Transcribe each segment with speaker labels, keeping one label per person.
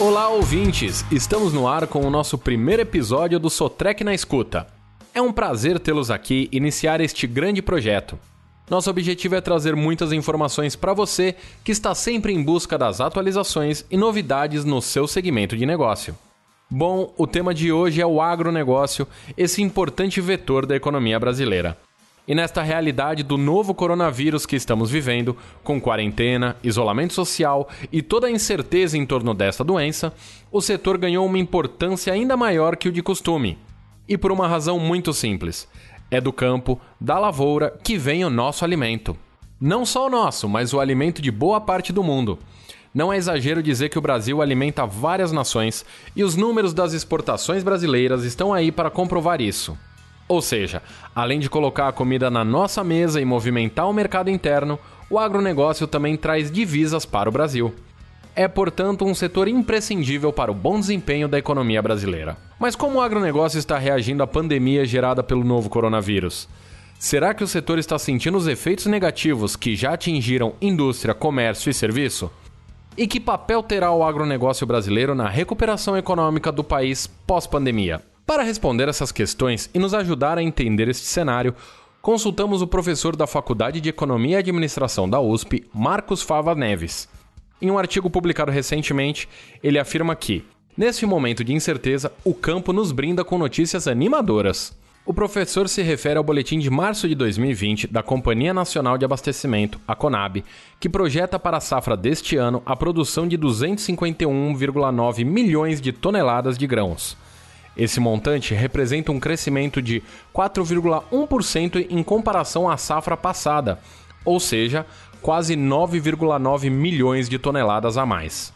Speaker 1: Olá, ouvintes! Estamos no ar com o nosso primeiro episódio do Sotrec na Escuta. É um prazer tê-los aqui iniciar este grande projeto. Nosso objetivo é trazer muitas informações para você que está sempre em busca das atualizações e novidades no seu segmento de negócio. Bom, o tema de hoje é o agronegócio, esse importante vetor da economia brasileira. E nesta realidade do novo coronavírus que estamos vivendo, com quarentena, isolamento social e toda a incerteza em torno desta doença, o setor ganhou uma importância ainda maior que o de costume. E por uma razão muito simples: é do campo, da lavoura, que vem o nosso alimento. Não só o nosso, mas o alimento de boa parte do mundo. Não é exagero dizer que o Brasil alimenta várias nações e os números das exportações brasileiras estão aí para comprovar isso. Ou seja, além de colocar a comida na nossa mesa e movimentar o mercado interno, o agronegócio também traz divisas para o Brasil. É, portanto, um setor imprescindível para o bom desempenho da economia brasileira. Mas como o agronegócio está reagindo à pandemia gerada pelo novo coronavírus? Será que o setor está sentindo os efeitos negativos que já atingiram indústria, comércio e serviço? E que papel terá o agronegócio brasileiro na recuperação econômica do país pós-pandemia? Para responder essas questões e nos ajudar a entender este cenário, consultamos o professor da Faculdade de Economia e Administração da USP, Marcos Fava Neves. Em um artigo publicado recentemente, ele afirma que, neste momento de incerteza, o campo nos brinda com notícias animadoras. O professor se refere ao boletim de março de 2020 da Companhia Nacional de Abastecimento, a CONAB, que projeta para a safra deste ano a produção de 251,9 milhões de toneladas de grãos esse montante representa um crescimento de 4,1% em comparação à safra passada, ou seja, quase 9,9 milhões de toneladas a mais.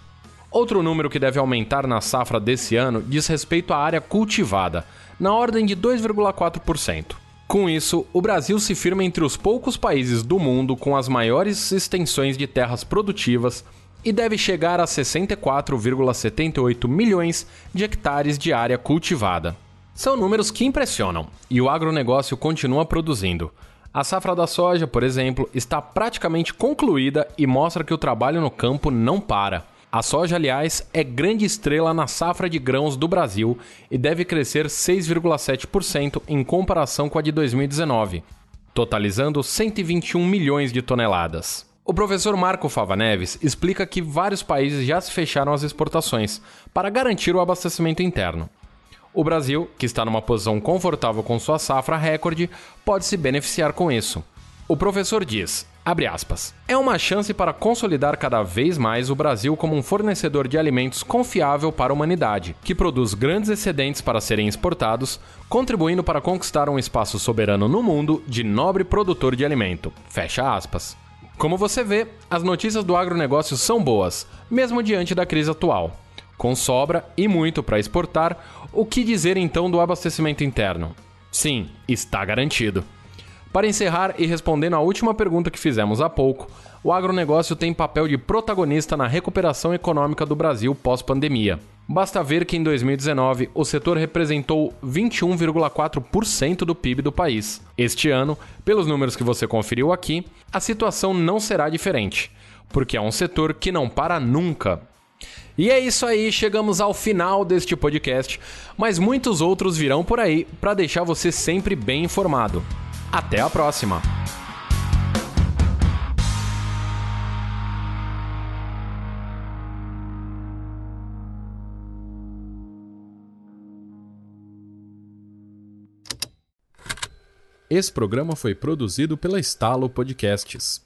Speaker 1: Outro número que deve aumentar na safra desse ano diz respeito à área cultivada, na ordem de 2,4%. Com isso, o Brasil se firma entre os poucos países do mundo com as maiores extensões de terras produtivas e deve chegar a 64,78 milhões de hectares de área cultivada. São números que impressionam e o agronegócio continua produzindo. A safra da soja, por exemplo, está praticamente concluída e mostra que o trabalho no campo não para. A soja, aliás, é grande estrela na safra de grãos do Brasil e deve crescer 6,7% em comparação com a de 2019, totalizando 121 milhões de toneladas. O professor Marco Fava Neves explica que vários países já se fecharam às exportações para garantir o abastecimento interno. O Brasil, que está numa posição confortável com sua safra recorde, pode se beneficiar com isso. O professor diz, aspas, é uma chance para consolidar cada vez mais o Brasil como um fornecedor de alimentos confiável para a humanidade, que produz grandes excedentes para serem exportados, contribuindo para conquistar um espaço soberano no mundo de nobre produtor de alimento. Fecha aspas. Como você vê, as notícias do agronegócio são boas, mesmo diante da crise atual. Com sobra e muito para exportar, o que dizer então do abastecimento interno? Sim, está garantido. Para encerrar e respondendo à última pergunta que fizemos há pouco, o agronegócio tem papel de protagonista na recuperação econômica do Brasil pós-pandemia. Basta ver que em 2019 o setor representou 21,4% do PIB do país. Este ano, pelos números que você conferiu aqui, a situação não será diferente, porque é um setor que não para nunca. E é isso aí, chegamos ao final deste podcast, mas muitos outros virão por aí para deixar você sempre bem informado. Até a próxima! Esse programa foi produzido pela Estalo Podcasts.